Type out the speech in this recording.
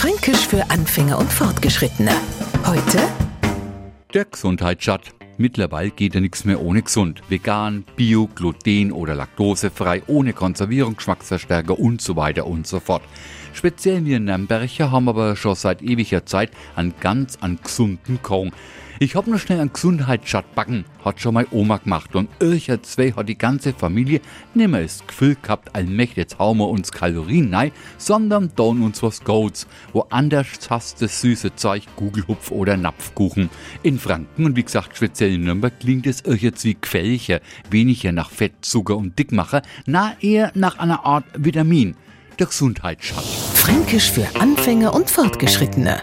Fränkisch für Anfänger und Fortgeschrittene. Heute Der Gesundheitsschat. Mittlerweile geht ja nichts mehr ohne gesund. Vegan, Bio, Gluten oder laktosefrei, ohne Konservierung, Geschmacksverstärker und so weiter und so fort. Speziell wir in Nürnberger haben aber schon seit ewiger Zeit einen ganz an gesunden Kong. Ich hab noch schnell einen Gesundheitsschat backen, hat schon meine Oma gemacht und ircher zwei hat die ganze Familie nimmer das Gefühl gehabt, allmächtig jetzt hauen wir uns Kalorien rein, sondern tun uns was Goats. Woanders hast das süße Zeug, Gugelhupf oder Napfkuchen. In Franken und wie gesagt speziell in Nürnberg klingt es jetzt wie Quellche, weniger nach Fett, Zucker und Dickmacher, na eher nach einer Art Vitamin. Der Gesundheitsschat. Fränkisch für Anfänger und Fortgeschrittene.